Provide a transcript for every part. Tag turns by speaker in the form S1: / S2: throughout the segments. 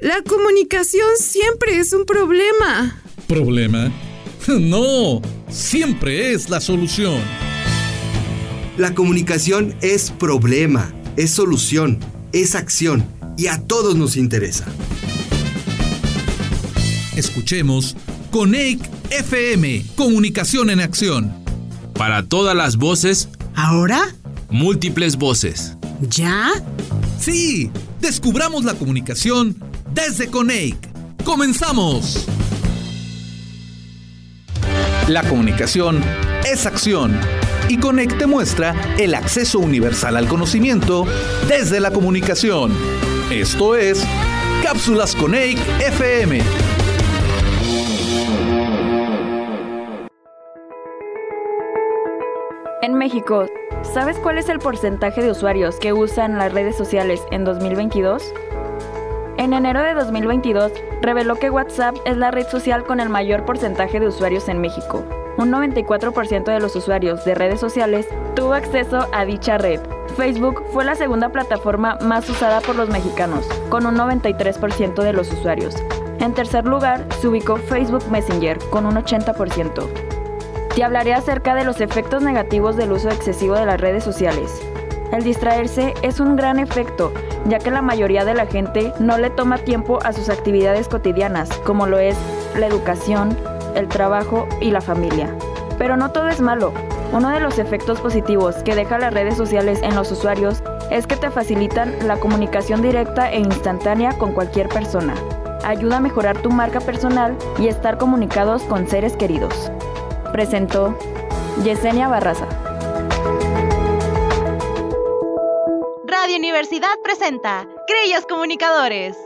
S1: La comunicación siempre es un problema.
S2: ¿Problema? No, siempre es la solución.
S3: La comunicación es problema, es solución, es acción y a todos nos interesa.
S2: Escuchemos Coneic FM, Comunicación en Acción.
S4: Para todas las voces.
S5: ¿Ahora?
S4: Múltiples voces.
S5: ¿Ya?
S2: Sí, descubramos la comunicación desde Coneic. ¡Comenzamos! La comunicación es acción y Coneic te muestra el acceso universal al conocimiento desde la comunicación. Esto es Cápsulas Coneic FM.
S6: En México, ¿sabes cuál es el porcentaje de usuarios que usan las redes sociales en 2022? En enero de 2022, reveló que WhatsApp es la red social con el mayor porcentaje de usuarios en México. Un 94% de los usuarios de redes sociales tuvo acceso a dicha red. Facebook fue la segunda plataforma más usada por los mexicanos, con un 93% de los usuarios. En tercer lugar, se ubicó Facebook Messenger, con un 80%. Te hablaré acerca de los efectos negativos del uso excesivo de las redes sociales. El distraerse es un gran efecto, ya que la mayoría de la gente no le toma tiempo a sus actividades cotidianas, como lo es la educación, el trabajo y la familia. Pero no todo es malo. Uno de los efectos positivos que deja las redes sociales en los usuarios es que te facilitan la comunicación directa e instantánea con cualquier persona. Ayuda a mejorar tu marca personal y estar comunicados con seres queridos presentó Yesenia Barraza.
S7: Universidad presenta Grillos Comunicadores.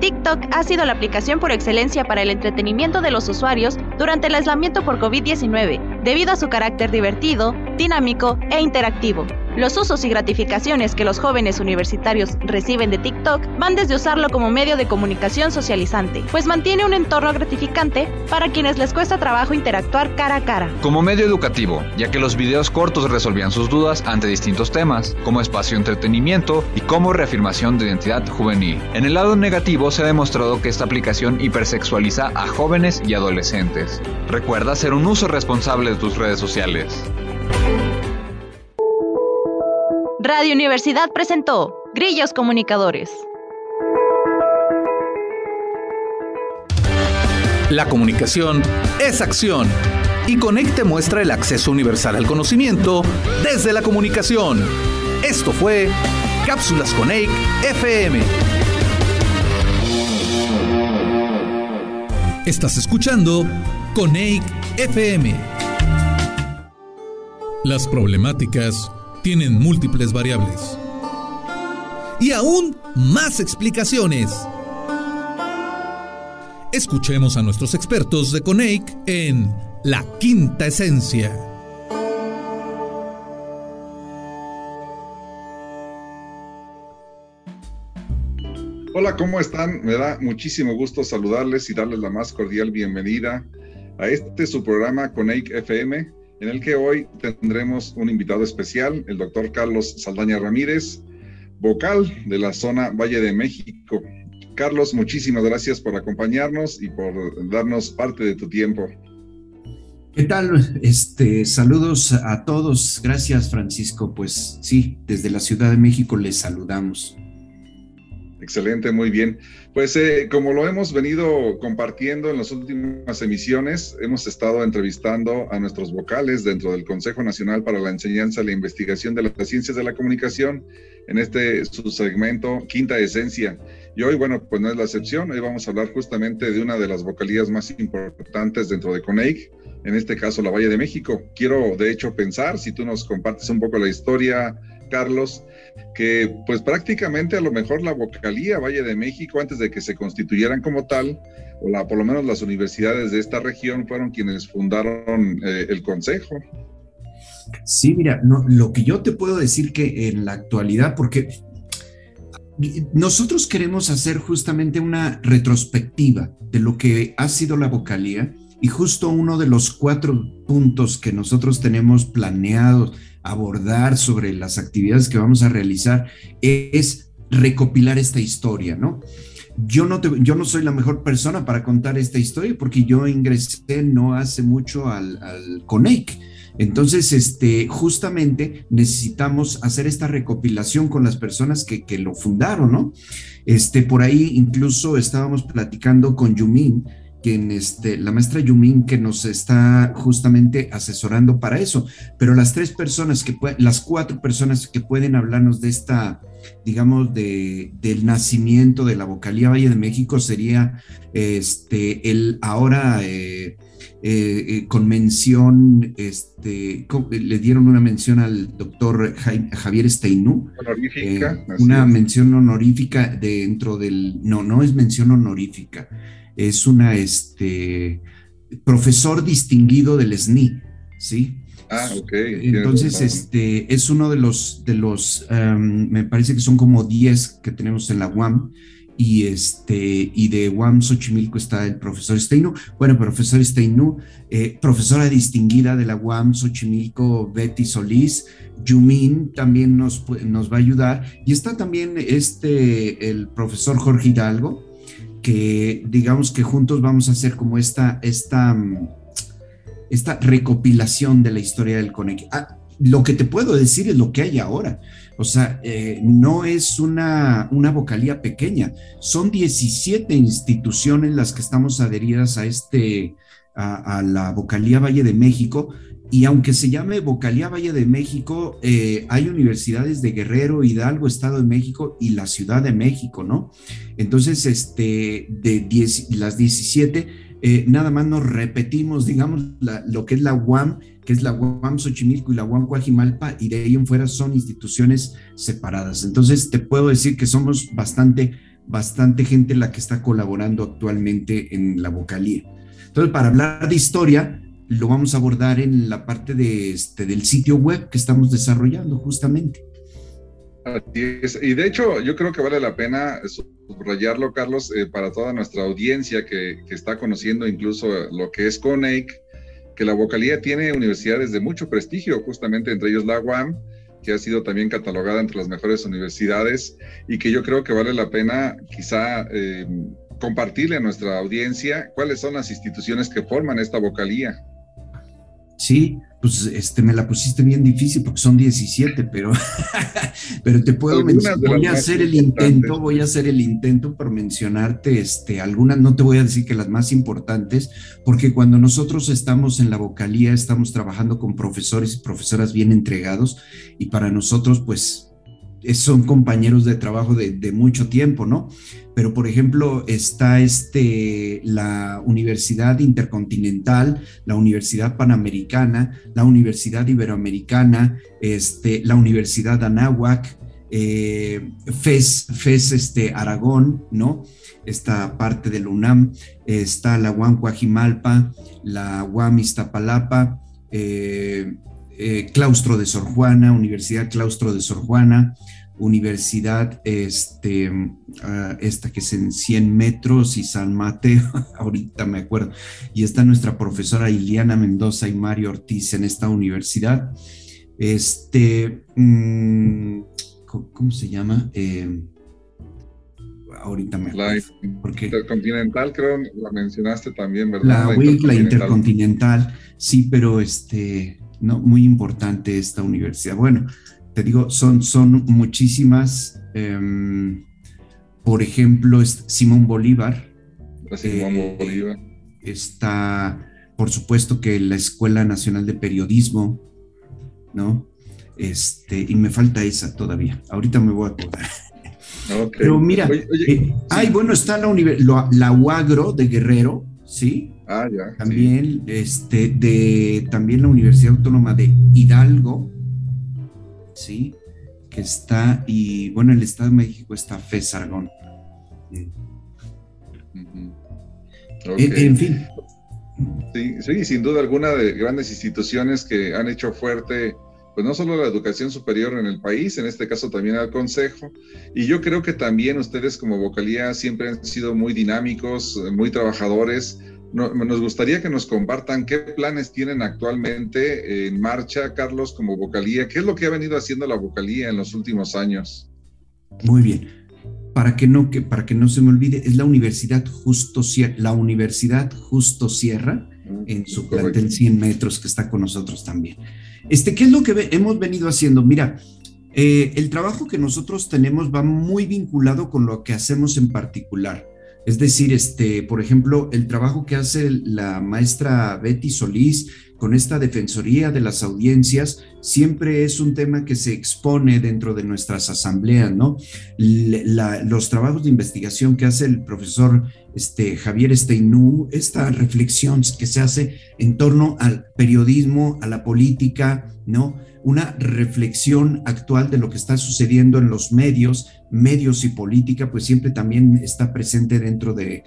S7: TikTok ha sido la aplicación por excelencia para el entretenimiento de los usuarios durante el aislamiento por COVID-19, debido a su carácter divertido, dinámico e interactivo. Los usos y gratificaciones que los jóvenes universitarios reciben de TikTok van desde usarlo como medio de comunicación socializante, pues mantiene un entorno gratificante para quienes les cuesta trabajo interactuar cara a cara.
S8: Como medio educativo, ya que los videos cortos resolvían sus dudas ante distintos temas, como espacio de entretenimiento y como reafirmación de identidad juvenil. En el lado negativo se ha demostrado que esta aplicación hipersexualiza a jóvenes y adolescentes. Recuerda hacer un uso responsable de tus redes sociales.
S7: Radio Universidad presentó Grillos Comunicadores.
S2: La comunicación es acción y Conecte muestra el acceso universal al conocimiento desde la comunicación. Esto fue Cápsulas Conect FM. Estás escuchando Conect FM. Las problemáticas tienen múltiples variables. Y aún más explicaciones. Escuchemos a nuestros expertos de Coneic en La Quinta Esencia.
S9: Hola, ¿cómo están? Me da muchísimo gusto saludarles y darles la más cordial bienvenida a este su programa Coneic FM en el que hoy tendremos un invitado especial, el doctor Carlos Saldaña Ramírez, vocal de la zona Valle de México. Carlos, muchísimas gracias por acompañarnos y por darnos parte de tu tiempo.
S10: ¿Qué tal? Este, saludos a todos. Gracias, Francisco. Pues sí, desde la Ciudad de México les saludamos.
S9: Excelente, muy bien. Pues eh, como lo hemos venido compartiendo en las últimas emisiones, hemos estado entrevistando a nuestros vocales dentro del Consejo Nacional para la Enseñanza y la Investigación de las Ciencias de la Comunicación en este su segmento Quinta Esencia. Y hoy, bueno, pues no es la excepción. Hoy vamos a hablar justamente de una de las vocalías más importantes dentro de CONEIC, en este caso la Valle de México. Quiero, de hecho, pensar, si tú nos compartes un poco la historia, Carlos, que pues prácticamente a lo mejor la vocalía Valle de México, antes de que se constituyeran como tal, o la, por lo menos las universidades de esta región fueron quienes fundaron eh, el consejo.
S10: Sí, mira, no, lo que yo te puedo decir que en la actualidad, porque nosotros queremos hacer justamente una retrospectiva de lo que ha sido la vocalía y justo uno de los cuatro puntos que nosotros tenemos planeados abordar sobre las actividades que vamos a realizar es recopilar esta historia, ¿no? Yo no, yo no soy la mejor persona para contar esta historia porque yo ingresé no hace mucho al, al CONEIC. Entonces, este, justamente necesitamos hacer esta recopilación con las personas que, que, lo fundaron, ¿no? Este, por ahí incluso estábamos platicando con Yumin, quien, este, la maestra Yumin, que nos está justamente asesorando para eso. Pero las tres personas que las cuatro personas que pueden hablarnos de esta, digamos, de, del nacimiento de la vocalía Valle de México sería este, el ahora eh, eh, eh, con mención, este, le dieron una mención al doctor Javier Steinú.
S9: Honorífica.
S10: una mención honorífica dentro del, no, no es mención honorífica es una, este, profesor distinguido del SNI, ¿sí?
S9: Ah, ok.
S10: Entonces, este, es uno de los, de los, em, me parece que son como 10 que tenemos en la UAM, y este y de UAM Xochimilco está el profesor Steinu. Bueno, profesor Steinu, eh, profesora distinguida de la UAM Xochimilco, Betty Solís, Yumin también nos, nos va a ayudar. Y está también este, el profesor Jorge Hidalgo, que digamos que juntos vamos a hacer como esta, esta, mm, esta recopilación de la historia del Conec. Ah, lo que te puedo decir es lo que hay ahora. O sea, eh, no es una, una vocalía pequeña, son 17 instituciones las que estamos adheridas a este, a, a la vocalía Valle de México, y aunque se llame Vocalía Valle de México, eh, hay universidades de Guerrero, Hidalgo, Estado de México y la Ciudad de México, ¿no? Entonces, este, de las 17, eh, nada más nos repetimos, digamos, lo que es la UAM, que es la UAM Xochimilco y la UAM Coajimalpa, y de ahí en fuera son instituciones separadas. Entonces, te puedo decir que somos bastante, bastante gente la que está colaborando actualmente en la vocalía. Entonces, para hablar de historia, lo vamos a abordar en la parte de este, del sitio web que estamos desarrollando justamente.
S9: Y de hecho, yo creo que vale la pena subrayarlo, Carlos, eh, para toda nuestra audiencia que, que, está conociendo incluso lo que es CONEIC, que la vocalía tiene universidades de mucho prestigio, justamente entre ellos la UAM, que ha sido también catalogada entre las mejores universidades y que yo creo que vale la pena quizá eh, compartirle a nuestra audiencia cuáles son las instituciones que forman esta vocalía.
S10: Sí, pues este, me la pusiste bien difícil porque son 17, pero, pero te puedo mencionar, voy a hacer el intento, voy a hacer el intento por mencionarte este, algunas, no te voy a decir que las más importantes, porque cuando nosotros estamos en la vocalía, estamos trabajando con profesores y profesoras bien entregados y para nosotros, pues son compañeros de trabajo de, mucho tiempo, ¿no? Pero, por ejemplo, está este, la Universidad Intercontinental, la Universidad Panamericana, la Universidad Iberoamericana, este, la Universidad Anáhuac, eh, FES, FES este, Aragón, ¿no? Esta parte de la UNAM, está la UAM Coajimalpa, la UAM Iztapalapa, eh, eh, Claustro de Sor Juana, Universidad Claustro de Sor Juana, Universidad, este, ah, esta que es en 100 metros y San Mateo, ahorita me acuerdo, y está nuestra profesora Iliana Mendoza y Mario Ortiz en esta universidad. Este, mm, ¿cómo, se llama? Eh, ahorita me
S9: acuerdo. La Intercontinental, creo, la mencionaste también, ¿verdad?
S10: La, la Intercontinental, sí, pero este, ¿no? Muy importante esta universidad. Bueno, te digo, son, son muchísimas. Em, por ejemplo, Simón Bolívar.
S9: Simón eh, Bolívar.
S10: Está, por supuesto, que la Escuela Nacional de Periodismo, ¿no? Este, y me falta esa todavía. Ahorita me voy a acordar. Pero mira, eh, ay, bueno, está la, la, la UAGRO de Guerrero, ¿sí?
S9: Ah, ya.
S10: También, este, de, también la Universidad Autónoma de Hidalgo, ¿sí? Que está, y bueno, el Estado de México está FES Aragón. en, fin.
S9: Sí, sí, sin duda alguna de grandes instituciones que han hecho fuerte pues no solo la educación superior en el país, en este caso también al Consejo. Y yo creo que también ustedes como vocalía siempre han sido muy dinámicos, muy trabajadores, nos gustaría que nos compartan qué planes tienen actualmente en marcha, Carlos, como vocalía. ¿Qué es lo que ha venido haciendo la vocalía en los últimos años?
S10: Muy bien. Para que no, que, para que no se me olvide, es la Universidad Justo Sierra, la Universidad Justo Sierra, mm, en su plantel 100 metros que está con nosotros también. Este, ¿Qué es lo que hemos venido haciendo? Mira, eh, el trabajo que nosotros tenemos va muy vinculado con lo que hacemos en particular. Es decir, este, por ejemplo, el trabajo que hace la maestra Betty Solís con esta defensoría de las audiencias siempre es un tema que se expone dentro de nuestras asambleas, ¿no? los trabajos de investigación que hace el profesor este, Javier Steinú, esta reflexión que se hace en torno al periodismo, a la política, ¿no? Una reflexión actual de lo que está sucediendo en los medios, medios y política, pues siempre también está presente dentro de,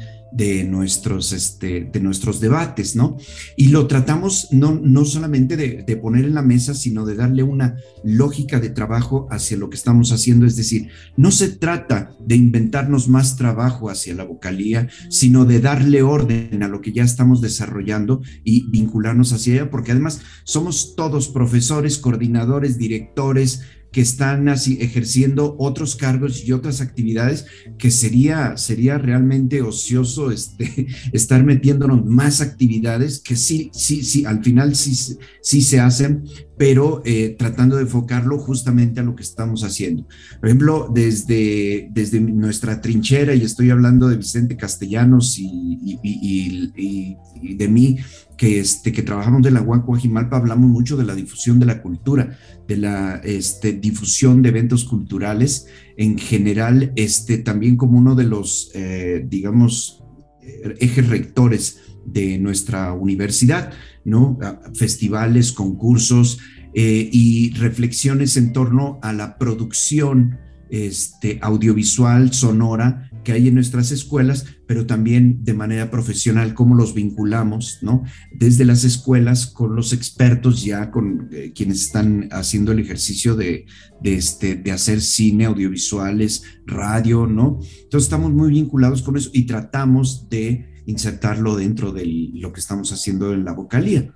S10: nuestros, este, de nuestros debates, ¿no? Y lo tratamos no, no solamente de, de, poner en la mesa, sino de darle una lógica de trabajo hacia lo que estamos haciendo. Es decir, no se trata de inventarnos más trabajo hacia la vocalía, sino de darle orden a lo que ya estamos desarrollando y vincularnos hacia ella, porque además somos todos profesores, coordinadores, directores, que están así ejerciendo otros cargos y otras actividades que sería, sería realmente ocioso este, estar metiéndonos más actividades que sí, sí, sí, al final sí, sí se hacen, pero eh, tratando de enfocarlo justamente a lo que estamos haciendo. Por ejemplo, desde, desde nuestra trinchera, y estoy hablando de Vicente Castellanos y, y, de mí, que, este, que trabajamos de la Guajimalpa, hablamos mucho de la difusión de la cultura, de la este, difusión de eventos culturales en general, este, también como uno de los, eh, digamos, eh, ejes rectores de nuestra universidad, ¿no? Festivales, concursos eh, y reflexiones en torno a la producción este, audiovisual, sonora que hay en nuestras escuelas, pero también de manera profesional, cómo los vinculamos, ¿no? Desde las escuelas con los expertos ya, con eh, quienes están haciendo el ejercicio de, este, de hacer cine, audiovisuales, radio, ¿no? Entonces estamos muy vinculados con eso y tratamos de insertarlo dentro de lo que estamos haciendo en la vocalía.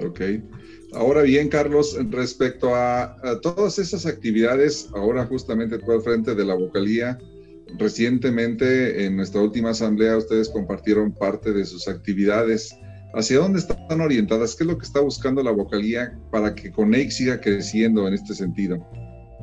S9: Ok. Ahora bien, Carlos, respecto a, todas esas actividades, ahora justamente tú al frente de la vocalía, recientemente en nuestra última asamblea ustedes compartieron parte de sus actividades. ¿Hacia dónde están orientadas? ¿Qué es lo que está buscando la vocalía para que Coneix siga creciendo en este sentido?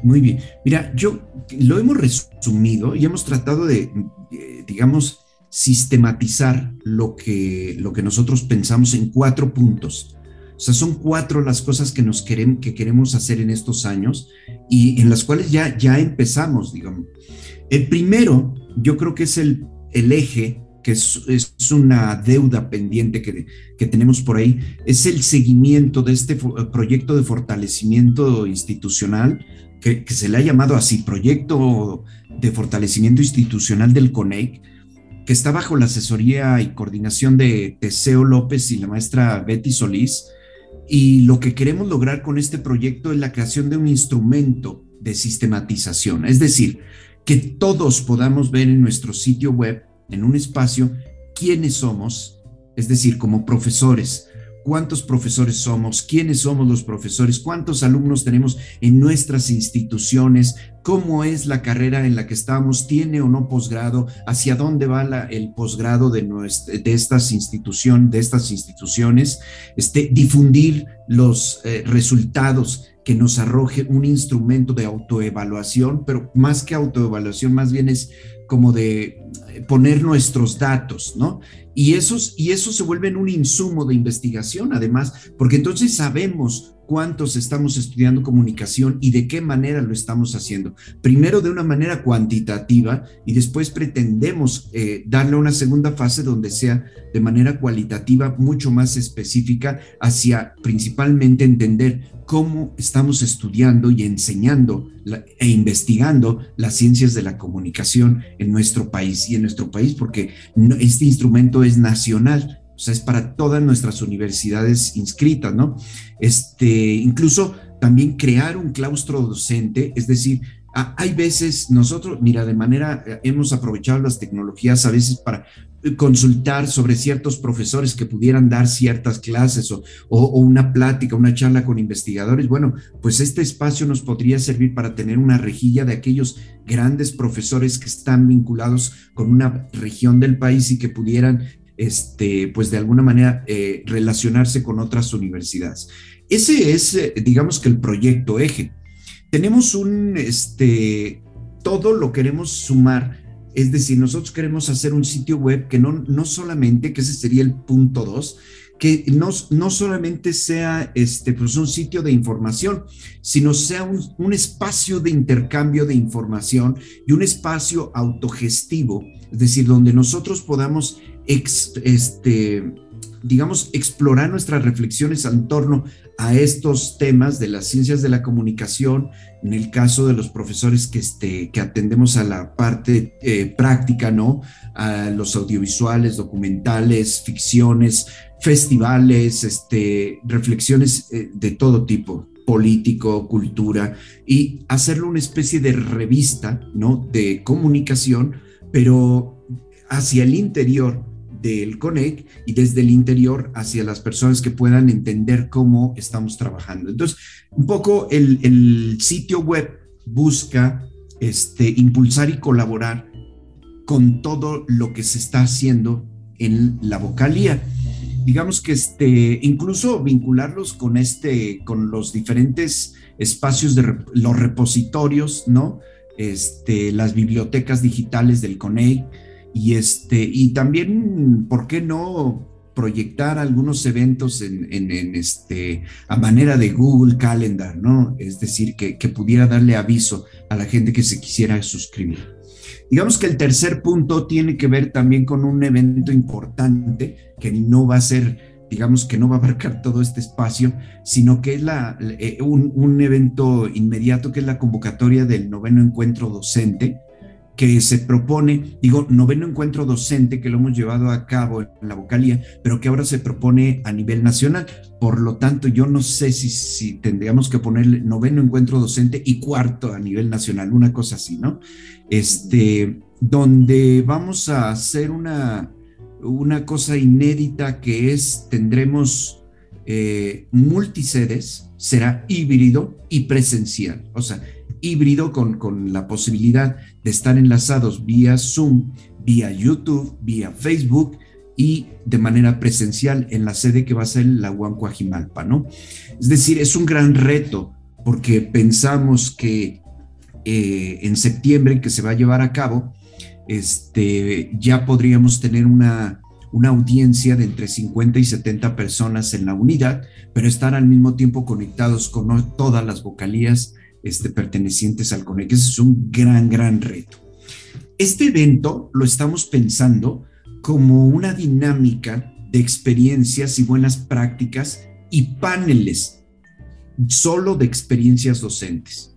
S10: Muy bien. Mira, yo lo hemos resumido y hemos tratado de, eh, digamos, sistematizar lo que, lo que nosotros pensamos en cuatro puntos. O sea, son cuatro las cosas que nos queremos, que queremos hacer en estos años y en las cuales ya, ya empezamos, digamos. El primero, yo creo que es el, el eje, que es, es una deuda pendiente que, que, tenemos por ahí, es el seguimiento de este proyecto de fortalecimiento institucional, que, que se le ha llamado así, proyecto de fortalecimiento institucional del CONEC, que está bajo la asesoría y coordinación de Teseo López y la maestra Betty Solís. Y lo que queremos lograr con este proyecto es la creación de un instrumento de sistematización, es decir, que todos podamos ver en nuestro sitio web, en un espacio, quiénes somos, es decir, como profesores, cuántos profesores somos, quiénes somos los profesores, cuántos alumnos tenemos en nuestras instituciones, cómo es la carrera en la que estamos, tiene o no posgrado, hacia dónde va el posgrado de, de, estas instituciones, de estas instituciones, este, difundir los eh, resultados que nos arroje un instrumento de autoevaluación, pero más que autoevaluación, más bien es como de eh, poner nuestros datos, ¿no? Y, esos, y eso se vuelve un insumo de investigación, además, porque entonces sabemos cuántos estamos estudiando comunicación y de qué manera lo estamos haciendo. Primero de una manera cuantitativa y después pretendemos eh, darle una segunda fase donde sea de manera cualitativa mucho más específica hacia principalmente entender cómo estamos estudiando y enseñando e investigando las ciencias de la comunicación en nuestro país y en nuestro país porque este instrumento es nacional o sea, es para todas nuestras universidades inscritas, ¿no? Este, incluso también crear un claustro docente, es decir, hay veces nosotros, mira, de manera, eh, hemos aprovechado las tecnologías a veces para eh, consultar sobre ciertos profesores que pudieran dar ciertas clases o, una plática, una charla con investigadores. Bueno, pues este espacio nos podría servir para tener una rejilla de aquellos grandes profesores que están vinculados con una región del país y que pudieran, este, pues de alguna manera, eh, relacionarse con otras universidades. Ese es, digamos que el proyecto eje. Tenemos un, este, todo lo queremos sumar, es decir, nosotros queremos hacer un sitio web que no, no solamente, que ese sería el punto dos, que no, no solamente sea este, pues un sitio de información, sino sea un, un, espacio de intercambio de información y un espacio autogestivo, es decir, donde nosotros podamos este, digamos, explorar nuestras reflexiones en torno a estos temas de las ciencias de la comunicación, en el caso de los profesores que, este, que atendemos a la parte eh, práctica, ¿no? A los audiovisuales, documentales, ficciones, festivales, este, reflexiones eh, de todo tipo, político, cultura, y hacerlo una especie de revista, ¿no? De comunicación, pero hacia el interior del CONEC y desde el interior hacia las personas que puedan entender cómo estamos trabajando. Entonces, un poco el, sitio web busca este, impulsar y colaborar con todo lo que se está haciendo en la vocalía. Digamos que este, incluso vincularlos con, este, con los diferentes espacios de los repositorios, ¿no? Este, las bibliotecas digitales del CONEI, y, este, y también, ¿por qué no proyectar algunos eventos en, este, a manera de Google Calendar, ¿no? Es decir, que, que pudiera darle aviso a la gente que se quisiera suscribir. Digamos que el tercer punto tiene que ver también con un evento importante que no va a ser, digamos que no va a abarcar todo este espacio, sino que es la, eh, un, un evento inmediato que es la convocatoria del noveno encuentro docente, que se propone, digo, noveno encuentro docente que lo hemos llevado a cabo en la vocalía, pero que ahora se propone a nivel nacional. Por lo tanto, yo no sé si, si tendríamos que ponerle noveno encuentro docente y cuarto a nivel nacional, una cosa así, ¿no? Este, donde vamos a hacer una, una cosa inédita que es, tendremos eh, multisedes, será híbrido y presencial. O sea, híbrido con, con la posibilidad de estar enlazados vía Zoom, vía YouTube, vía Facebook y de manera presencial en la sede que va a ser la Huancuajimalpa, ¿no? Es decir, es un gran reto porque pensamos que eh, en septiembre, que se va a llevar a cabo, este, ya podríamos tener una, una audiencia de entre 50 y 70 personas en la unidad, pero estar al mismo tiempo conectados con todas las vocalías este, pertenecientes al CONEC. Ese es un gran, gran reto. Este evento lo estamos pensando como una dinámica de experiencias y buenas prácticas y paneles solo de experiencias docentes.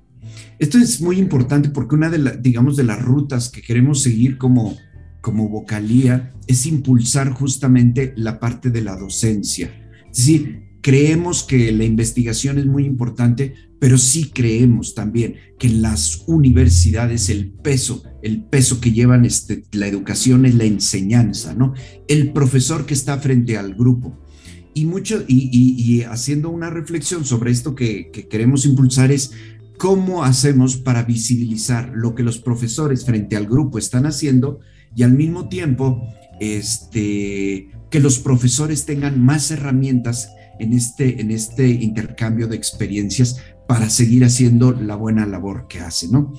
S10: Esto es muy importante porque una de las, digamos, de las rutas que queremos seguir como, como vocalía es impulsar justamente la parte de la docencia. Es decir, creemos que la investigación es muy importante, pero sí creemos también que en las universidades el peso, el peso que llevan este, la educación es la enseñanza, ¿no? El profesor que está frente al grupo. Y, mucho, y, haciendo una reflexión sobre esto que, que queremos impulsar es cómo hacemos para visibilizar lo que los profesores frente al grupo están haciendo y al mismo tiempo este, que los profesores tengan más herramientas en este, en este intercambio de experiencias para seguir haciendo la buena labor que hace, ¿no?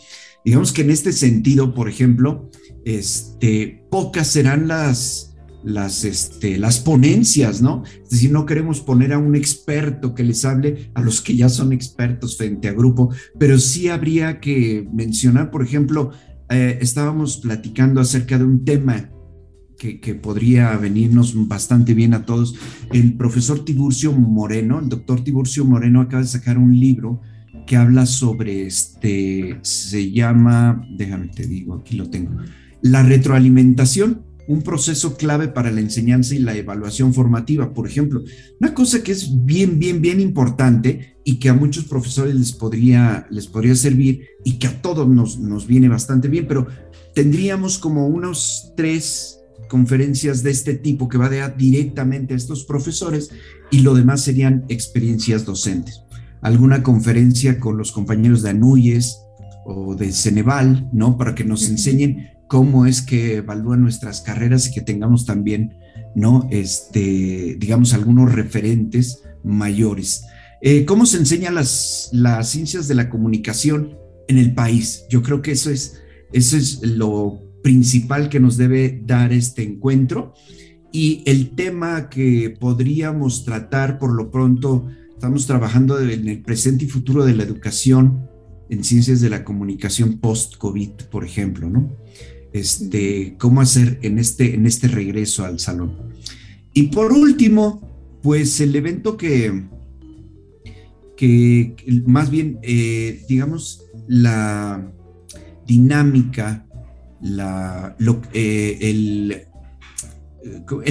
S10: Digamos que en este sentido, por ejemplo, este, pocas serán las, las, este, las ponencias, ¿no? Es decir, no queremos poner a un experto que les hable a los que ya son expertos frente a grupo, pero sí habría que mencionar, por ejemplo, eh, estábamos platicando acerca de un tema que, podría venirnos bastante bien a todos. El profesor Tiburcio Moreno, el doctor Tiburcio Moreno acaba de sacar un libro que habla sobre este, se llama, déjame te digo, aquí lo tengo, la retroalimentación un proceso clave para la enseñanza y la evaluación formativa. Por ejemplo, una cosa que es bien, bien, bien importante y que a muchos profesores les podría, les podría servir y que a todos nos, nos viene bastante bien, pero tendríamos como unos tres conferencias de este tipo que va a directamente a estos profesores y lo demás serían experiencias docentes. Alguna conferencia con los compañeros de Anuyes o de Ceneval, ¿no? Para que nos enseñen cómo es que evalúan nuestras carreras y que tengamos también, ¿no? Este, digamos, algunos referentes mayores. Eh, ¿Cómo se enseñan las, las ciencias de la comunicación en el país? Yo creo que eso es, eso es lo principal que nos debe dar este encuentro. Y el tema que podríamos tratar por lo pronto, estamos trabajando en el presente y futuro de la educación en ciencias de la comunicación post-COVID, por ejemplo, ¿no? Este, cómo hacer en este, en este regreso al salón. Y por último, pues el evento que, que más bien, eh, digamos, la dinámica, eh, el,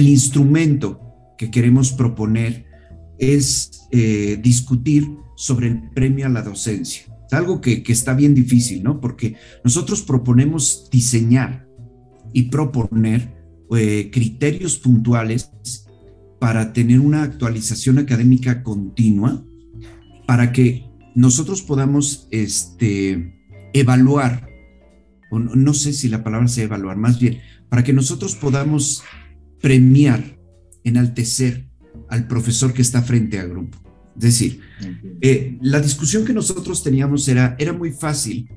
S10: instrumento que queremos proponer es eh, discutir sobre el premio a la docencia algo que, está bien difícil, ¿no? Porque nosotros proponemos diseñar y proponer eh, criterios puntuales para tener una actualización académica continua, para que nosotros podamos este, evaluar, o no sé si la palabra sea evaluar, más bien, para que nosotros podamos premiar, enaltecer al profesor que está frente al grupo. Es decir, eh, la discusión que nosotros teníamos era, era muy fácil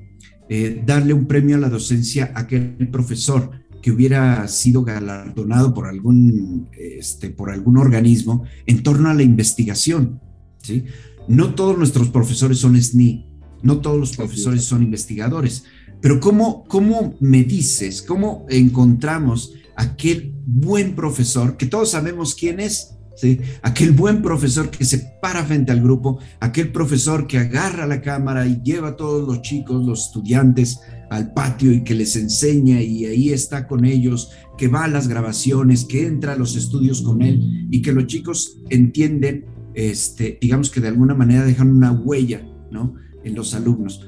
S10: eh, darle un premio a la docencia a aquel profesor que hubiera sido galardonado por algún, este, por algún organismo en torno a la investigación. ¿sí? No todos nuestros profesores son SNI, no todos los profesores son investigadores, pero ¿cómo, cómo me dices, cómo encontramos aquel buen profesor que todos sabemos quién es? Aquel buen profesor que se para frente al grupo, aquel profesor que agarra la cámara y lleva a todos los chicos, los estudiantes al patio y que les enseña y ahí está con ellos, que va a las grabaciones, que entra a los estudios con él y que los chicos entienden, este, digamos que de alguna manera dejan una huella, ¿no? En los alumnos.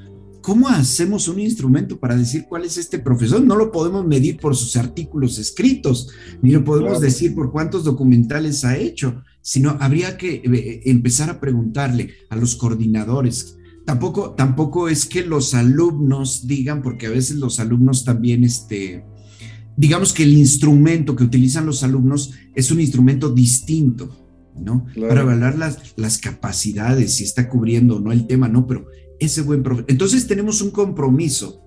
S10: ¿Cómo hacemos un instrumento para decir cuál es este profesor? No lo podemos medir por sus artículos escritos, ni lo podemos decir por cuántos documentales ha hecho, sino habría que eh, empezar a preguntarle a los coordinadores. Tampoco, tampoco es que los alumnos digan, porque a veces los alumnos también, este, digamos que el instrumento que utilizan los alumnos es un instrumento distinto, ¿no? Para evaluar las, las capacidades, si está cubriendo o no el tema, no, pero ese buen profesor. Entonces tenemos un compromiso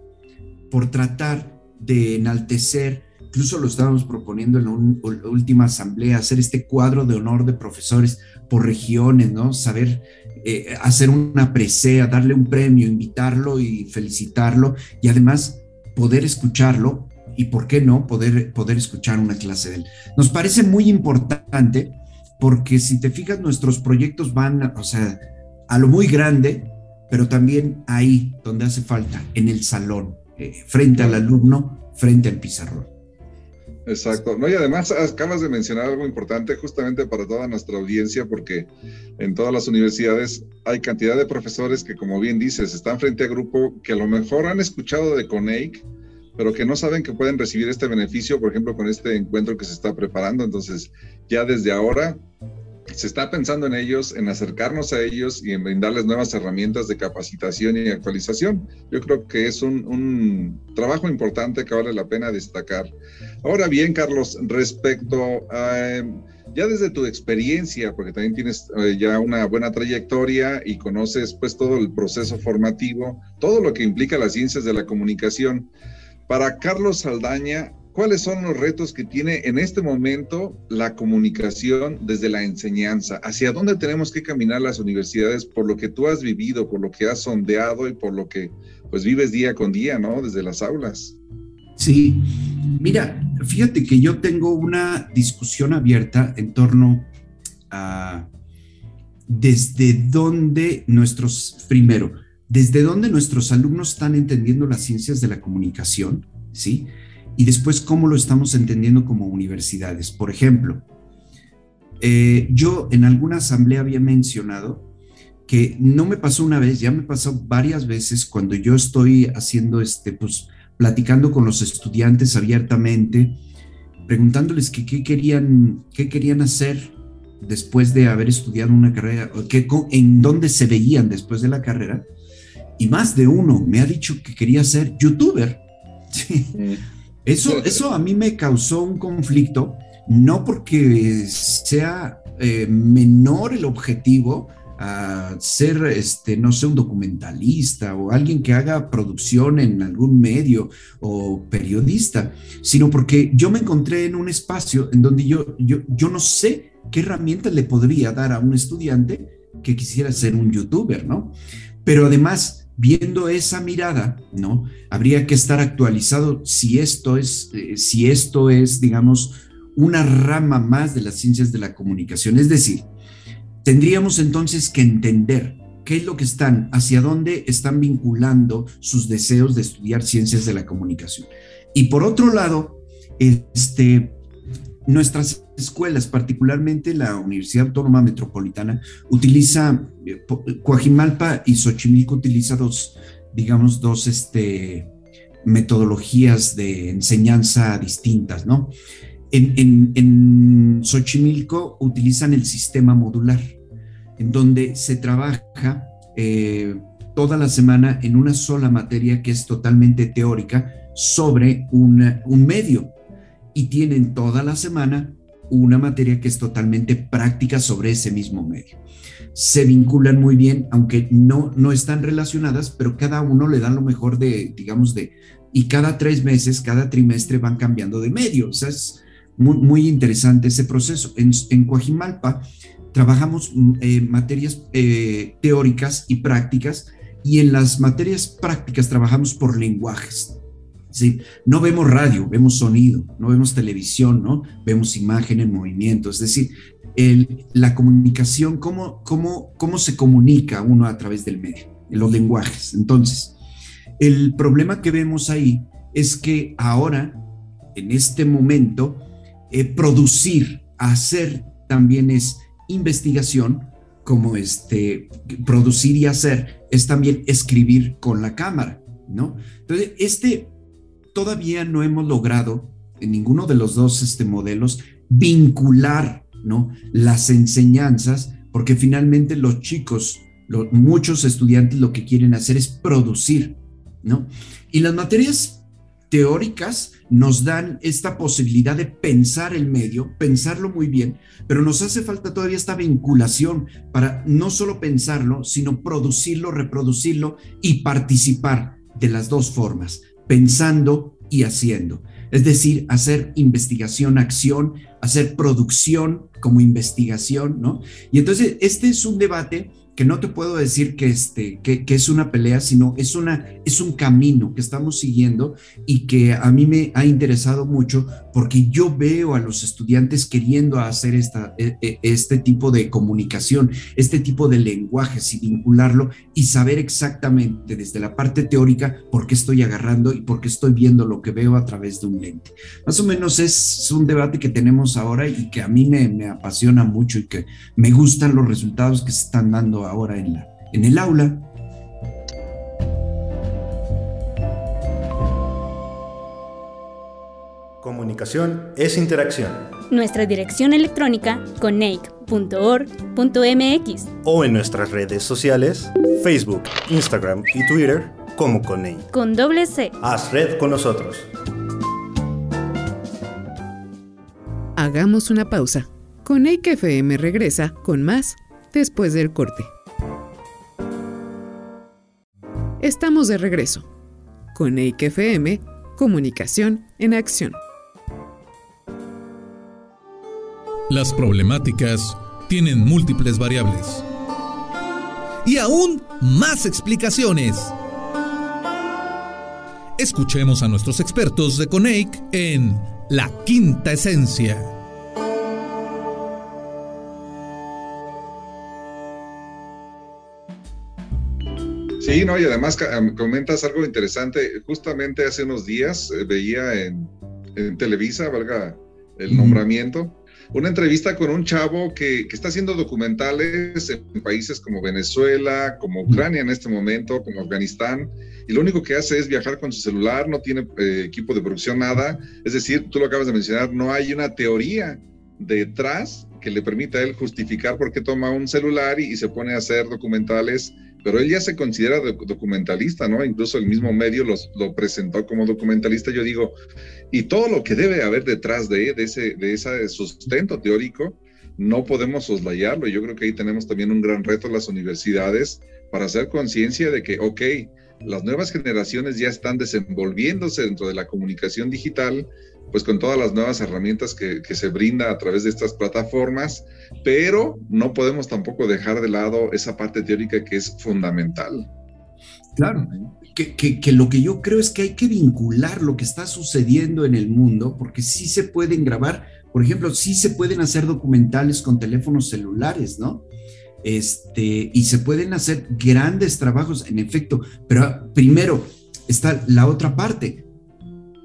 S10: por tratar de enaltecer, incluso lo estábamos proponiendo en la, última asamblea, hacer este cuadro de honor de profesores por regiones, ¿no? Saber eh, hacer una presea, darle un premio, invitarlo y felicitarlo y además poder escucharlo y, ¿por qué no?, poder, poder escuchar una clase de él. Nos parece muy importante porque si te fijas, nuestros proyectos van, o sea, a lo muy grande, pero también ahí donde hace falta, en el salón, eh, frente al alumno, frente al pizarrón.
S9: Exacto. No, y además acabas de mencionar algo importante justamente para toda nuestra audiencia, porque en todas las universidades hay cantidad de profesores que, como bien dices, están frente a grupo que a lo mejor han escuchado de CONEIC, pero que no saben que pueden recibir este beneficio, por ejemplo, con este encuentro que se está preparando. Entonces, ya desde ahora se está pensando en ellos, en acercarnos a ellos y en brindarles nuevas herramientas de capacitación y actualización. Yo creo que es un, trabajo importante que vale la pena destacar. Ahora bien, Carlos, respecto a, ya desde tu experiencia, porque también tienes eh, ya una buena trayectoria y conoces pues todo el proceso formativo, todo lo que implica las ciencias de la comunicación, para Carlos Saldaña, ¿Cuáles son los retos que tiene en este momento la comunicación desde la enseñanza? ¿Hacia dónde tenemos que caminar las universidades por lo que tú has vivido, por lo que has sondeado y por lo que pues vives día con día, ¿no? Desde las aulas.
S10: Sí, mira, fíjate que yo tengo una discusión abierta en torno a desde dónde nuestros, primero, desde dónde nuestros alumnos están entendiendo las ciencias de la comunicación, ¿sí? Y después cómo lo estamos entendiendo como universidades. Por ejemplo, eh, yo en alguna asamblea había mencionado que no me pasó una vez, ya me pasó varias veces cuando yo estoy haciendo este, pues platicando con los estudiantes abiertamente, preguntándoles qué querían, qué querían hacer después de haber estudiado una carrera, qué, en dónde se veían después de la carrera. Y más de uno me ha dicho que quería ser youtuber. Eso, eso a mí me causó un conflicto, no porque sea eh, menor el objetivo, a ser, este, no sé, un documentalista o alguien que haga producción en algún medio o periodista, sino porque yo me encontré en un espacio en donde yo, yo, yo no sé qué herramientas le podría dar a un estudiante que quisiera ser un youtuber, ¿no? Pero además, viendo esa mirada, ¿no? Habría que estar actualizado si esto es, eh, si esto es, digamos, una rama más de las ciencias de la comunicación. Es decir, Tendríamos entonces que entender qué es lo que están, hacia dónde están vinculando sus deseos de estudiar ciencias de la comunicación. Y por otro lado, este, nuestras escuelas, particularmente la Universidad Autónoma Metropolitana, utiliza, eh, Coajimalpa y Xochimilco utiliza dos, digamos, dos este, metodologías de enseñanza distintas, ¿no? En, Xochimilco utilizan el sistema modular, en donde se trabaja eh, toda la semana en una sola materia que es totalmente teórica sobre un medio y tienen toda la semana una materia que es totalmente práctica sobre ese mismo medio. Se vinculan muy bien, aunque no, no están relacionadas, pero cada uno le da lo mejor de, digamos, de, y cada tres meses, cada trimestre van cambiando de medio. O sea, es, muy, interesante ese proceso. En, en Coajimalpa trabajamos mm, eh, materias eh, teóricas y prácticas y en las materias prácticas trabajamos por lenguajes. No vemos radio, vemos sonido, no vemos televisión, ¿no? Vemos imagen en movimiento, es decir, la comunicación, cómo, cómo, cómo se comunica uno a través del medio, en los lenguajes. Entonces, el problema que vemos ahí es que ahora, en este momento, eh, producir, hacer también es investigación, como este, producir y hacer es también escribir con la cámara, ¿no? Entonces, este todavía no hemos logrado en ninguno de los dos este, modelos vincular, ¿no? Las enseñanzas, porque finalmente los chicos, muchos estudiantes lo que quieren hacer es producir, ¿no? Y las materias teóricas nos dan esta posibilidad de pensar el medio, pensarlo muy bien, pero nos hace falta todavía esta vinculación para no solo pensarlo, sino producirlo, reproducirlo y participar de las dos formas, pensando y haciendo. Es decir, hacer investigación, acción, hacer producción como investigación, ¿no? Y entonces, este es un debate que no te puedo decir que, este, que, es una pelea, sino es, una, es un camino que estamos siguiendo y que a mí me ha interesado mucho porque yo veo a los estudiantes queriendo hacer esta, e, e, este tipo de comunicación, este tipo de lenguajes y vincularlo y saber exactamente desde la parte teórica por qué estoy agarrando y por qué estoy viendo lo que veo a través de un lente. Más o menos es un debate que tenemos ahora y que a mí me, me apasiona mucho y que me gustan los resultados que se están dando ahora en, la, en el aula.
S5: Comunicación es interacción.
S11: Nuestra dirección electrónica coneic.org.mx
S5: o en nuestras redes sociales Facebook, Instagram y Twitter como Coneic.
S11: Con doble C.
S5: Haz red con nosotros.
S1: Hagamos una pausa. Coneic FM regresa con más después del corte. Estamos de regreso con Comunicación en Acción.
S2: Las problemáticas tienen múltiples variables y aún más explicaciones. Escuchemos a nuestros expertos de CONEIC en La Quinta Esencia.
S9: Sí, no, y además comentas algo interesante. Justamente hace unos días eh, veía en, Televisa, valga el nombramiento, una entrevista con un chavo que, está haciendo documentales en países como Venezuela, como Ucrania en este momento, como Afganistán, y lo único que hace es viajar con su celular, no tiene eh, equipo de producción, nada. Es decir, tú lo acabas de mencionar, no hay una teoría detrás que le permita a él justificar por qué toma un celular y, se pone a hacer documentales, pero él ya se considera documentalista, ¿no? Incluso el mismo medio lo presentó como documentalista. Yo digo, y todo lo que debe haber detrás de, de, ese, de ese sustento teórico, no podemos soslayarlo. Yo creo que ahí tenemos también un gran reto las universidades para hacer conciencia de que, ok, las nuevas generaciones ya están desenvolviéndose dentro de la comunicación digital, pues con todas las nuevas herramientas que, se brinda a través de estas plataformas, pero no podemos tampoco dejar de lado esa parte teórica que es fundamental.
S10: Claro, que, lo que yo creo es que hay que vincular lo que está sucediendo en el mundo, porque sí se pueden grabar, por ejemplo, sí se pueden hacer documentales con teléfonos celulares, ¿no? Este, y se pueden hacer grandes trabajos, en efecto, pero primero está la otra parte.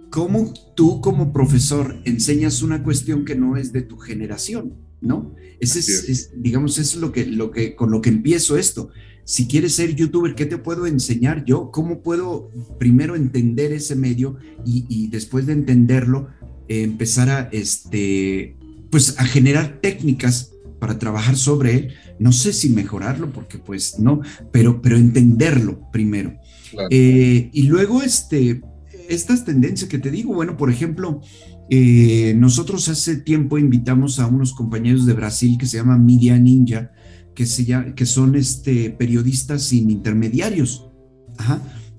S10: ¿Cómo tú como profesor enseñas una cuestión que no es de tu generación? ¿No? Ese es, digamos, es lo que, lo que, con lo que empiezo esto si quieres ser youtuber, ¿qué te puedo enseñar yo? ¿Cómo puedo primero entender ese medio y, después de entenderlo, empezar a, este, pues, a generar técnicas para trabajar sobre él? No sé si mejorarlo, porque pues no, pero, pero entenderlo primero. Eh, y luego, este, estas tendencias que te digo, bueno, por ejemplo, eh, nosotros hace tiempo invitamos a unos compañeros de Brasil que se llaman Media Ninja, que, se que son este, periodistas sin intermediarios.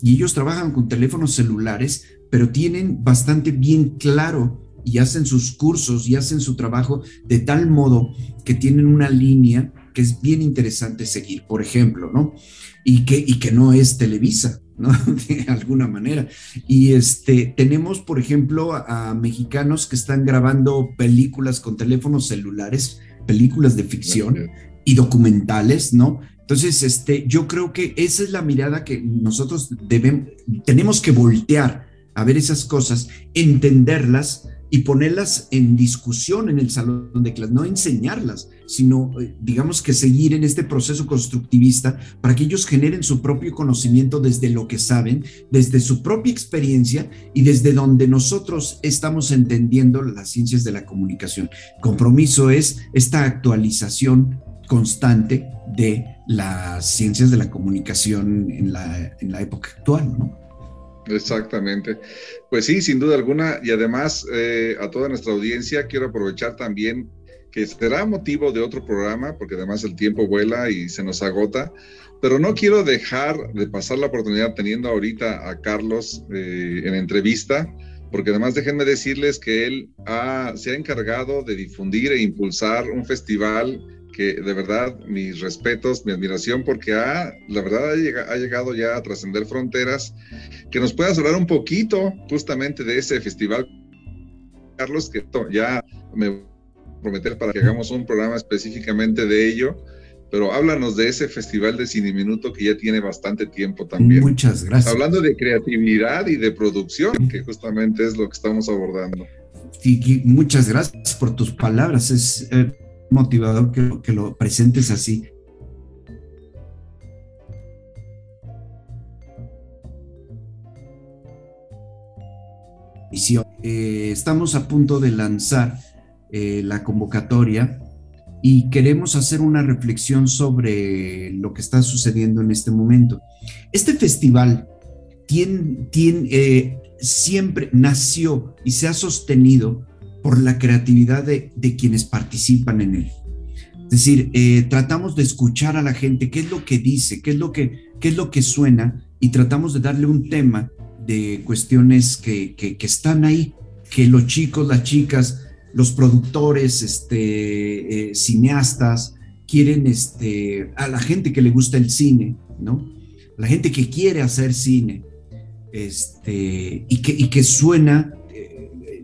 S10: Y ellos trabajan con teléfonos celulares, pero tienen bastante bien claro y hacen sus cursos y hacen su trabajo de tal modo que tienen una línea que es bien interesante seguir, por ejemplo, ¿no? Y que, y que no es Televisa, ¿no? De alguna manera. Y este, tenemos, por ejemplo, a mexicanos que están grabando películas con teléfonos celulares, películas de ficción, y documentales, ¿no? Entonces, este, yo creo que esa es la mirada que nosotros debemos, tenemos que voltear a ver esas cosas, entenderlas y ponerlas en discusión en el salón de clase, no enseñarlas, sino eh, digamos que seguir en este proceso constructivista para que ellos generen su propio conocimiento desde lo que saben, desde su propia experiencia y desde donde nosotros estamos entendiendo las ciencias de la comunicación. Compromiso es esta actualización constante de las ciencias de la comunicación en la, en la época actual, ¿no?
S9: Exactamente. Pues sí, sin duda alguna. Y además, eh, a toda nuestra audiencia, quiero aprovechar también que será motivo de otro programa, porque además el tiempo vuela y se nos agota. Pero no quiero dejar de pasar la oportunidad teniendo ahorita a Carlos eh, en entrevista, porque además déjenme decirles que él se ha encargado de difundir e impulsar un festival que de verdad mis respetos, mi admiración, porque ha, la verdad ha llegado, ya a trascender fronteras, que nos puedas hablar un poquito justamente de ese festival, Carlos, que ya me prometer para que hagamos un programa específicamente de ello, pero háblanos de ese festival de Cine Minuto que ya tiene bastante tiempo también.
S10: Muchas gracias.
S9: Hablando de creatividad y de producción, que justamente es lo que estamos abordando.
S10: Sí, muchas gracias por tus palabras. Es, eh, motivador que, lo presentes así. Eh, estamos a punto de lanzar eh, la convocatoria y queremos hacer una reflexión sobre lo que está sucediendo en este momento. Este festival tiene, tiene, eh, siempre nació y se ha sostenido por la creatividad de, quienes participan en él. Es decir, eh, tratamos de escuchar a la gente, qué es lo que dice, qué es lo que, qué es lo que suena, y tratamos de darle un tema de cuestiones que, están ahí, que los chicos, las chicas, los productores, este, eh, cineastas, quieren este, a la gente que le gusta el cine, ¿no? La gente que quiere hacer cine, este, y, que, y que suena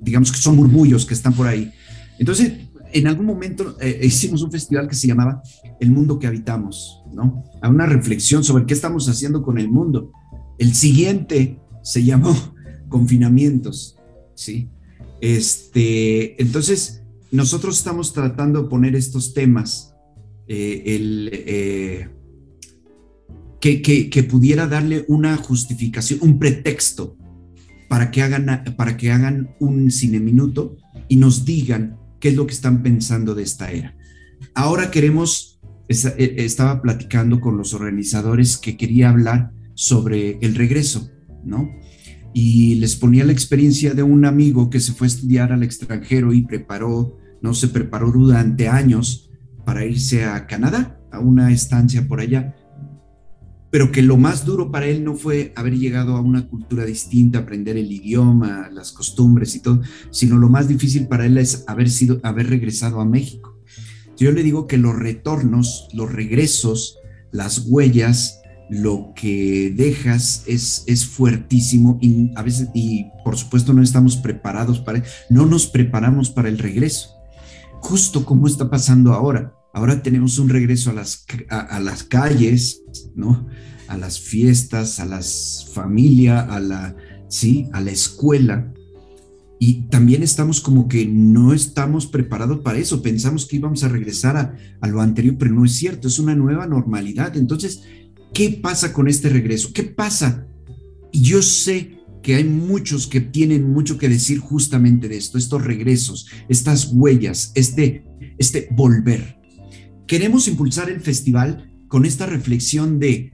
S10: digamos que son murmullos que están por ahí. Entonces, en algún momento eh, hicimos un festival que se llamaba El mundo que habitamos, ¿no? A una reflexión sobre qué estamos haciendo con el mundo. El siguiente se llamó Confinamientos, ¿sí? Este, entonces, nosotros estamos tratando de poner estos temas, eh, el, eh, que, que, pudiera darle una justificación, un pretexto para que hagan, para que hagan un cine minuto y nos digan qué es lo que están pensando de esta era. Ahora queremos, eh, estaba platicando con los organizadores que quería hablar sobre el regreso, ¿no? Y les ponía la experiencia de un amigo que se fue a estudiar al extranjero y preparó, no se preparó durante años para irse a Canadá, a una estancia por allá pero que lo más duro para él no fue haber llegado a una cultura distinta, aprender el idioma, las costumbres y todo, sino lo más difícil para él es haber sido, haber regresado a México. Yo le digo que los retornos, los regresos, las huellas, lo que dejas es, es fuertísimo y a veces, y por supuesto no estamos preparados para, no nos preparamos para el regreso. Justo como está pasando ahora Ahora tenemos un regreso a las, a, las calles, ¿no? A las fiestas, a las familias, a la, sí, a la escuela. Y también estamos como que no estamos preparados para eso. Pensamos que íbamos a regresar a, a lo anterior, pero no es cierto, es una nueva normalidad. Entonces, ¿qué pasa con este regreso? ¿Qué pasa? Y yo sé que hay muchos que tienen mucho que decir justamente de esto, estos regresos, estas huellas, este, este volver queremos impulsar el festival con esta reflexión de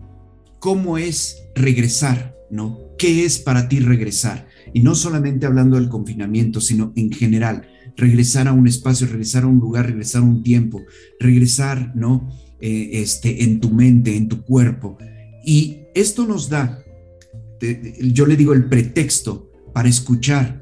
S10: cómo es regresar, ¿no? ¿Qué es para ti regresar? Y no solamente hablando del confinamiento, sino en general, regresar a un espacio, regresar a un lugar, regresar a un tiempo, regresar, ¿no? Eh, este, en tu mente, en tu cuerpo. Y esto nos da, yo le digo, el pretexto para escuchar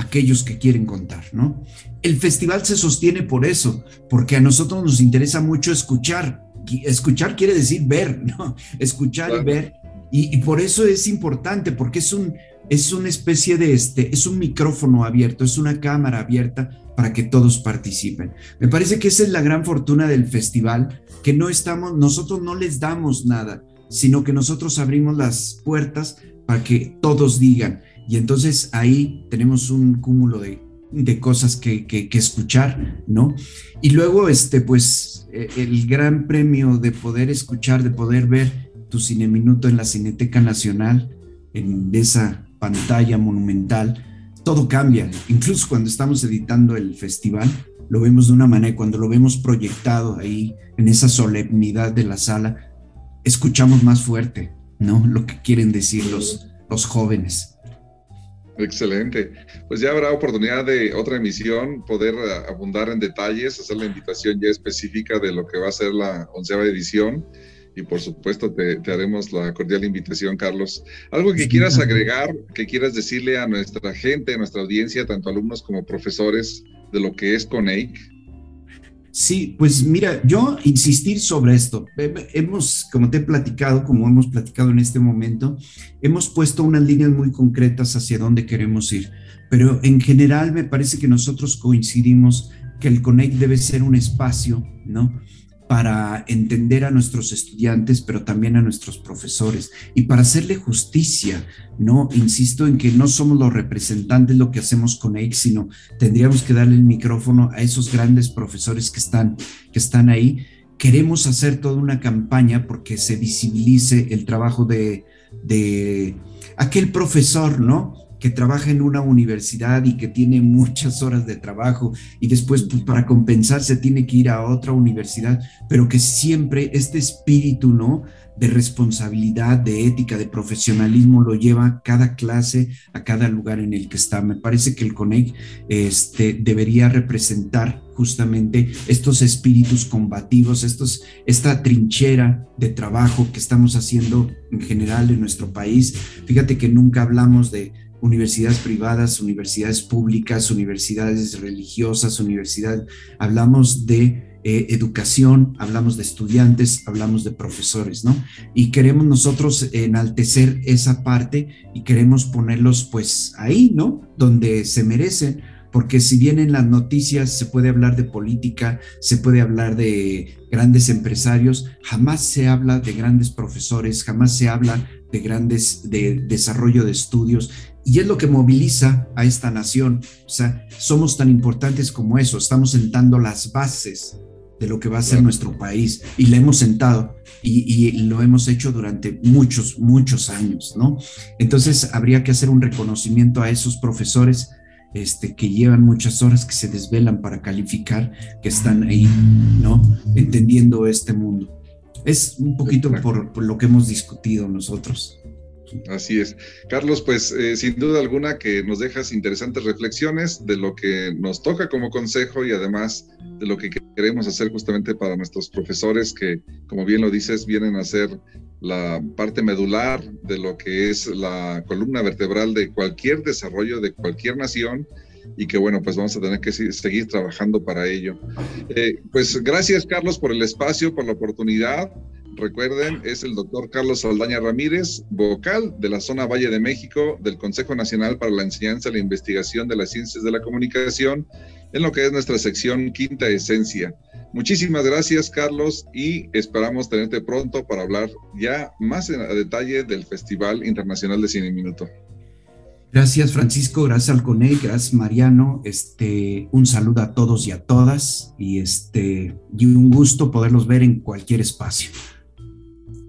S10: aquellos que quieren contar, ¿no? el festival se sostiene por eso, porque a nosotros nos interesa mucho escuchar. Escuchar quiere decir ver, ¿no? Escuchar y ver. Y, por eso es importante, porque es un es una especie de este, es un micrófono abierto, es una cámara abierta para que todos participen. Me parece que esa es la gran fortuna del festival, que no estamos, nosotros no les damos nada, sino que nosotros abrimos las puertas para que todos digan. Y entonces ahí tenemos un cúmulo de de cosas que, escuchar, ¿no? Y luego, este, pues, eh, el gran premio de poder escuchar, de poder ver tu cine minuto en la Cineteca Nacional, en esa pantalla monumental, todo cambia. Incluso cuando estamos editando el festival, lo vemos de una manera, cuando lo vemos proyectado ahí, en esa solemnidad de la sala, escuchamos más fuerte, ¿no? Lo que quieren decir los, los jóvenes.
S9: Excelente. Pues ya habrá oportunidad de otra emisión, poder eh, abundar en detalles, hacer la invitación ya específica de lo que va a ser la onceava edición. Y por supuesto te, haremos la cordial invitación, Carlos. ¿Algo que quieras agregar, que quieras decirle a nuestra gente, a nuestra audiencia, tanto alumnos como profesores, de lo que es CONEIC?
S10: Sí, pues mira, yo insistir sobre esto. Hemos, como te he platicado, como hemos platicado en este momento, hemos puesto unas líneas muy concretas hacia dónde queremos ir. Pero en general me parece que nosotros coincidimos que el Connect debe ser un espacio, ¿no? Para entender a nuestros estudiantes, pero también a nuestros profesores y para hacerle justicia, ¿no? Insisto en que no somos los representantes lo que hacemos con EIC, sino tendríamos que darle el micrófono a esos grandes profesores que están, que están ahí. Queremos hacer toda una campaña porque se visibilice el trabajo de, de aquel profesor, ¿no? Que trabaja en una universidad y que tiene muchas horas de trabajo y después pues, para compensarse tiene que ir a otra universidad, pero que siempre este espíritu, ¿no? de responsabilidad, de ética, de profesionalismo lo lleva cada clase, a cada lugar en el que está. Me parece que el CONEC este, debería representar justamente estos espíritus combativos, estos, esta trinchera de trabajo que estamos haciendo en general en nuestro país. Fíjate que nunca hablamos de universidades privadas, universidades públicas, universidades religiosas, universidades, hablamos de eh, educación, hablamos de estudiantes, hablamos de profesores, ¿no? Y queremos nosotros enaltecer esa parte y queremos ponerlos pues ahí, ¿no? Donde se merecen, porque si bien en las noticias se puede hablar de política, se puede hablar de grandes empresarios, jamás se habla de grandes profesores, jamás se habla de grandes, de desarrollo de estudios, y es lo que moviliza a esta nación. O sea, somos tan importantes como eso, estamos sentando las bases de lo que va a ser nuestro país y le hemos sentado y, lo hemos hecho durante muchos, muchos años, ¿no? Entonces habría que hacer un reconocimiento a esos profesores este, que llevan muchas horas, que se desvelan para calificar, que están ahí, ¿no? Entendiendo este mundo. Es un poquito por lo que hemos discutido nosotros.
S9: Así es. Carlos, pues eh, sin duda alguna que nos dejas interesantes reflexiones de lo que nos toca como consejo y además de lo que queremos hacer justamente para nuestros profesores que, como bien lo dices, vienen a ser la parte medular de lo que es la columna vertebral de cualquier desarrollo de cualquier nación y que bueno, pues vamos a tener que seguir trabajando para ello. Eh, pues gracias Carlos por el espacio, por la oportunidad. Recuerden, es el doctor Carlos Saldaña Ramírez, vocal de la zona Valle de México del Consejo Nacional para la Enseñanza y la Investigación de las Ciencias de la Comunicación, en lo que es nuestra sección Quinta Esencia. Muchísimas gracias, Carlos, y esperamos tenerte pronto para hablar ya más en, detalle del Festival Internacional de Cine Minuto.
S10: Gracias, Francisco, gracias al gracias, Mariano. Este, un saludo a todos y a todas, y, este, y un gusto poderlos ver en cualquier espacio.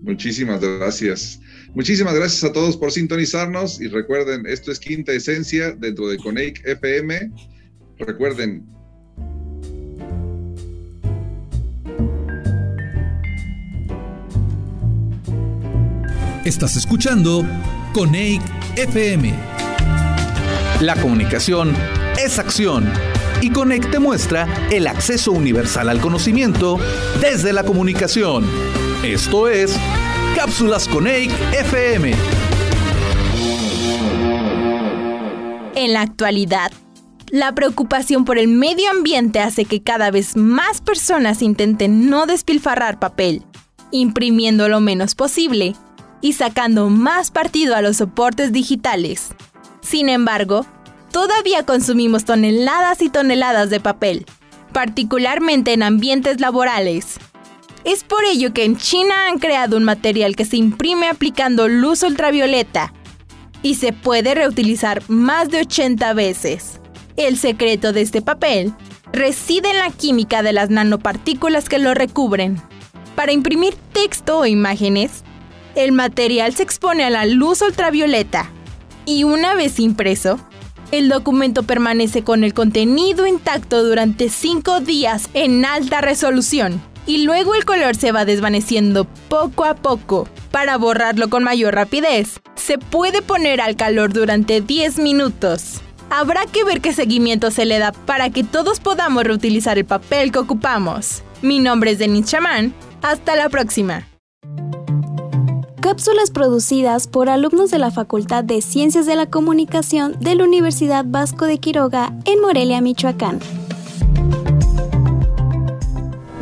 S9: Muchísimas gracias. Muchísimas gracias a todos por sintonizarnos y recuerden, esto es Quinta Esencia dentro de Coneic FM. Recuerden.
S2: Estás escuchando Coneic FM. La comunicación es acción y Coneic te muestra el acceso universal al conocimiento desde la comunicación. Esto es Cápsulas con FM.
S12: En la actualidad, la preocupación por el medio ambiente hace que cada vez más personas intenten no despilfarrar papel, imprimiendo lo menos posible y sacando más partido a los soportes digitales. Sin embargo, todavía consumimos toneladas y toneladas de papel, particularmente en ambientes laborales. Es por ello que en China han creado un material que se imprime aplicando luz ultravioleta y se puede reutilizar más de 80 veces. El secreto de este papel reside en la química de las nanopartículas que lo recubren. Para imprimir texto o imágenes, el material se expone a la luz ultravioleta y una vez impreso, el documento permanece con el contenido intacto durante 5 días en alta resolución y luego el color se va desvaneciendo poco a poco. Para borrarlo con mayor rapidez, se puede poner al calor durante 10 minutos. Habrá que ver qué seguimiento se le da para que todos podamos reutilizar el papel que ocupamos. Mi nombre es Denis Chamán. Hasta la próxima.
S11: Cápsulas producidas por alumnos de la Facultad de Ciencias de la Comunicación de la Universidad Vasco de Quiroga en Morelia, Michoacán.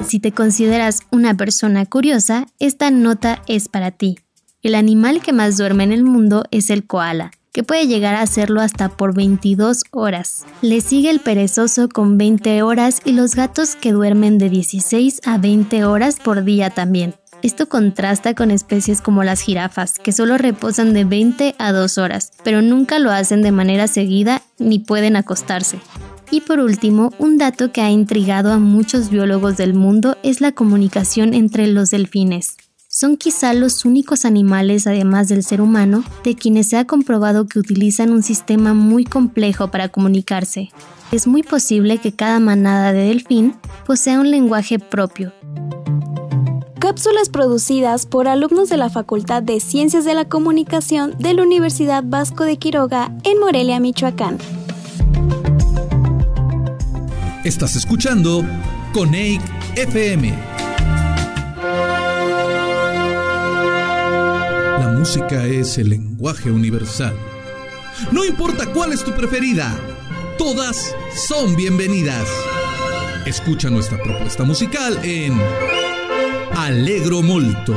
S11: Si te consideras una persona curiosa, esta nota es para ti. El animal que más duerme en el mundo es el koala, que puede llegar a hacerlo hasta por 22 horas. Le sigue el perezoso con 20 horas y los gatos que duermen de 16 a 20 horas por día también. Esto contrasta con especies como las jirafas, que solo reposan de 20 a 2 horas, pero nunca lo hacen de manera seguida ni pueden acostarse. Y por último, un dato que ha intrigado a muchos biólogos del mundo es la comunicación entre los delfines. Son quizá los únicos animales, además del ser humano, de quienes se ha comprobado que utilizan un sistema muy complejo para comunicarse. Es muy posible que cada manada de delfín posea un lenguaje propio. Cápsulas producidas por alumnos de la Facultad de Ciencias de la Comunicación de la Universidad Vasco de Quiroga en Morelia, Michoacán.
S2: Estás escuchando Coneic FM. La música es el lenguaje universal. No importa cuál es tu preferida, todas son bienvenidas. Escucha nuestra propuesta musical en Alegro Molto.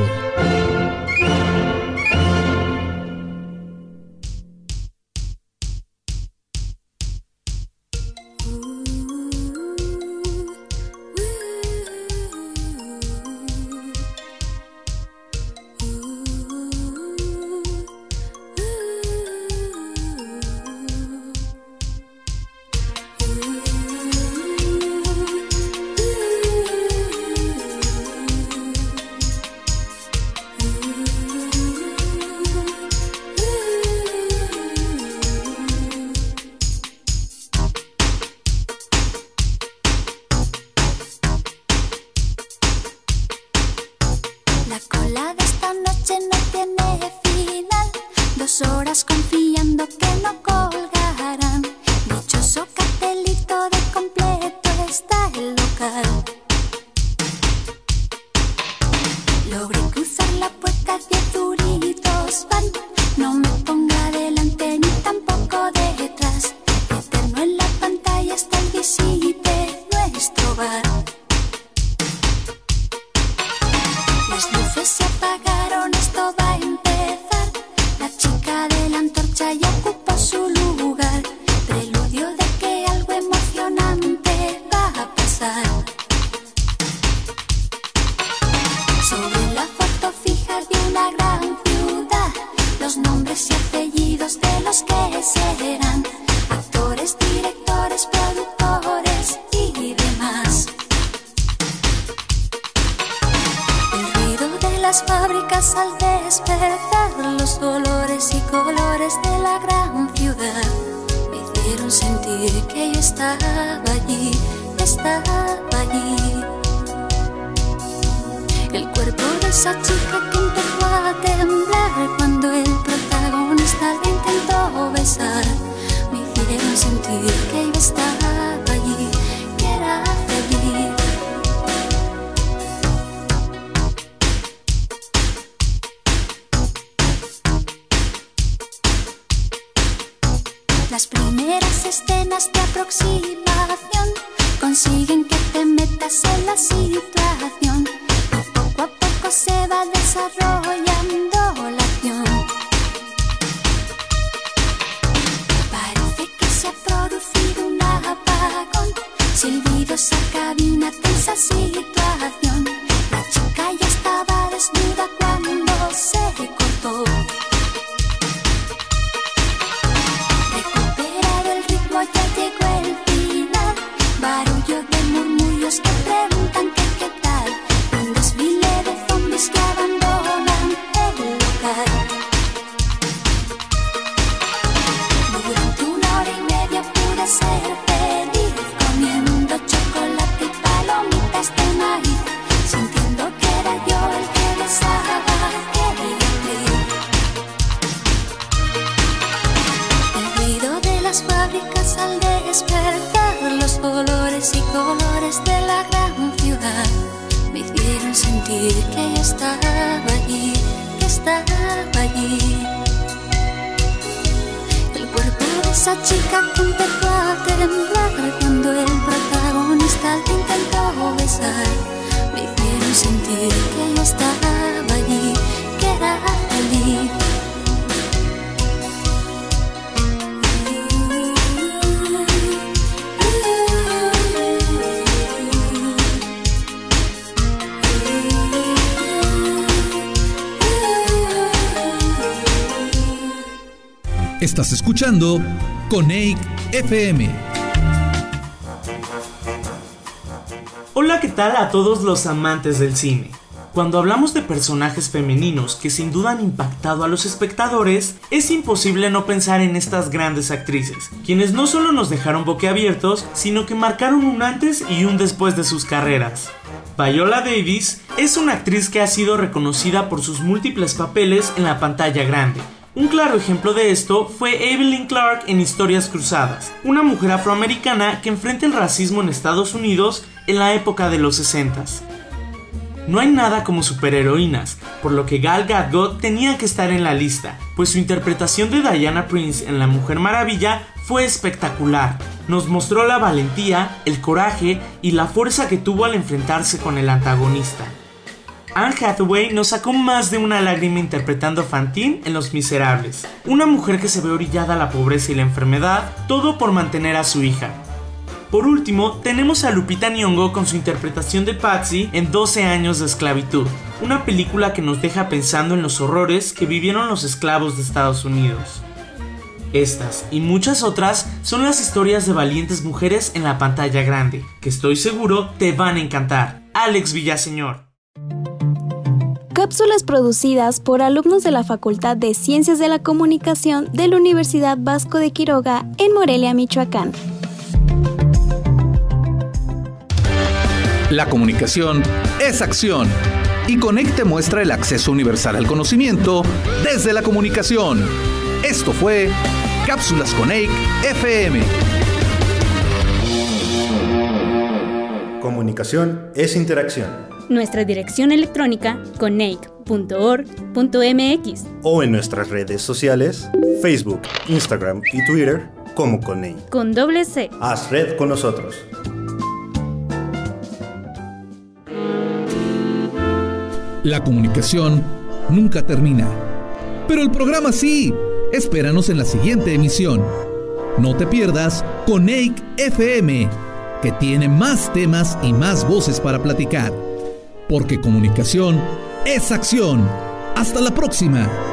S13: El cuerpo de esa chica que empezó a temblar cuando el protagonista le intentó besar, me hicieron sentir que yo estaba allí, esa chica que empezó a temblar cuando el protagonista le intentó besar, me hicieron sentir que yo estaba allí, que era feliz.
S2: Estás escuchando Coneic FM.
S14: Hola, ¿qué tal a todos los amantes del cine? Cuando hablamos de personajes femeninos que sin duda han impactado a los espectadores, es imposible no pensar en estas grandes actrices, quienes no solo nos dejaron boquiabiertos, sino que marcaron un antes y un después de sus carreras. Viola Davis es una actriz que ha sido reconocida por sus múltiples papeles en la pantalla grande. Un claro ejemplo de esto fue Evelyn Clark en Historias Cruzadas, una mujer afroamericana que enfrenta el racismo en Estados Unidos en la época de los 60s. No hay nada como superheroínas, por lo que Gal Gadot tenía que estar en la lista, pues su interpretación de Diana Prince en La Mujer Maravilla fue espectacular. Nos mostró la valentía, el coraje y la fuerza que tuvo al enfrentarse con el antagonista. Anne Hathaway nos sacó más de una lágrima interpretando a Fantine en Los Miserables, una mujer que se ve orillada a la pobreza y la enfermedad, todo por mantener a su hija. Por último, tenemos a Lupita Nyong'o con su interpretación de Patsy en 12 años de esclavitud, una película que nos deja pensando en los horrores que vivieron los esclavos de Estados Unidos. Estas y muchas otras son las historias de valientes mujeres en la pantalla grande, que estoy seguro te van a encantar. Alex Villaseñor.
S15: Cápsulas producidas por alumnos de la Facultad de Ciencias de la Comunicación de la Universidad Vasco de Quiroga en Morelia, Michoacán.
S2: La comunicación es acción. Y Conecte muestra el acceso universal al conocimiento desde la comunicación. Esto fue Cápsulas Conec FM.
S5: Comunicación es interacción.
S16: Nuestra dirección electrónica coneic.org.mx
S5: O en nuestras redes sociales, Facebook, Instagram y Twitter como Coneic.
S16: con doble C.
S5: Haz red con nosotros.
S2: La comunicación nunca termina. Pero el programa sí. Espéranos en la siguiente emisión. No te pierdas Coneic FM, que tiene más temas y más voces para platicar. Porque comunicación es acción. Hasta la próxima.